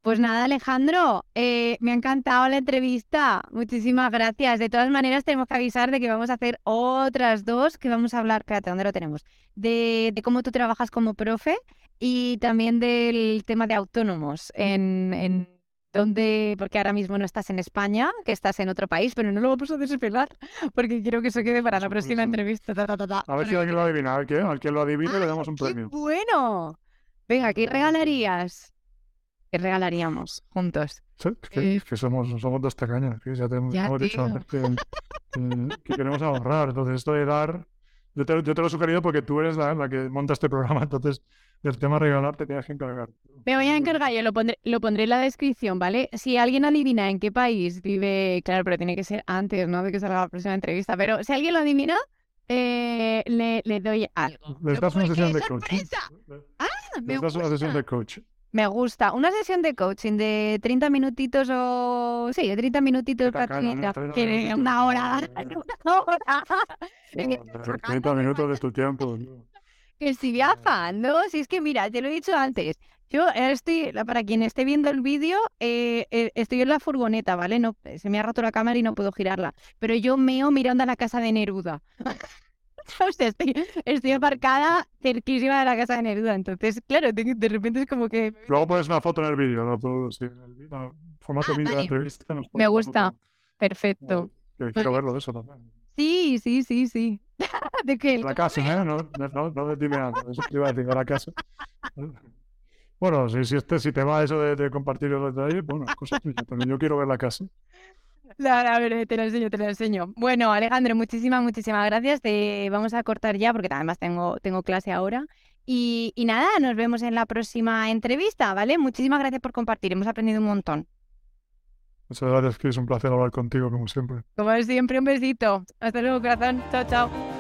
Pues nada, Alejandro, eh, me ha encantado la entrevista. Muchísimas gracias. De todas maneras, tenemos que avisar de que vamos a hacer otras dos que vamos a hablar, espérate, ¿dónde lo tenemos? De, cómo tú trabajas como profe y también del tema de autónomos en, en dónde, porque ahora mismo no estás en España, que estás en otro país, pero no lo vamos a desvelar porque quiero que eso quede para la próxima entrevista. ta, ta, ta, ta. A ver si alguien lo adivina. Al que, al que lo adivine le damos un ¡Qué premio. bueno! Venga, ¿qué regalarías? ¿Qué regalaríamos juntos? Sí, es que, es que somos, somos dos tacañas, que ya te Ya, hemos dicho antes que, que- que queremos ahorrar. Entonces, esto de dar. Yo te, yo te lo he sugerido porque tú eres la, la que monta este programa, entonces del tema regalar te tienes que encargar. Me voy a encargar, yo lo pondré, lo pondré en la descripción, ¿vale? Si alguien adivina en qué país vive, claro, pero tiene que ser antes, ¿no? De que salga la próxima entrevista, pero si alguien lo adivina, eh, le, le doy algo. Les das una Porque sesión de sorpresa. Ah, me Les das una sesión gusta. de coaching. Me gusta. Una sesión de coaching de 30 minutitos o... Sí, de 30 minutitos que- ¿no? 30 que minutitos. una hora. Una hora. Joder, 30 minutos de tu tiempo. Que estoy viajando. Si es que mira, te lo he dicho antes. Yo estoy, la- para quien esté viendo el vídeo, eh, eh, estoy en la furgoneta, ¿vale? No, se me ha roto la cámara y no puedo girarla. Pero yo meo mirando a la casa de Neruda. O sea, estoy, estoy aparcada cerquísima de la casa de Neruda. Entonces, claro, de, de repente es como que Luego pones una foto en el vídeo. ¿no? Tú, sí, en el vídeo, no, formato Ah, vídeo de entrevista. nos Me gusta. perfecto. Que quiero verlo de eso también. Sí, sí, sí, sí. De que La casa, ¿eh? No, no, no, de Eso te iba a decir, a la casa. Bueno, si, si, este, si te va eso de, de compartir los detalles, bueno, es cosa tuya. Pero yo quiero ver la casa. La, verdad, te lo enseño, te lo enseño. Bueno, Alejandro, muchísimas, muchísimas gracias. Te vamos a cortar ya porque además tengo, tengo clase ahora. Y, y nada, nos vemos en la próxima entrevista, ¿vale? Muchísimas gracias por compartir, hemos aprendido un montón. Muchas gracias, que es un placer hablar contigo, como siempre. Como siempre, un besito. Hasta luego, corazón. Chao, chao.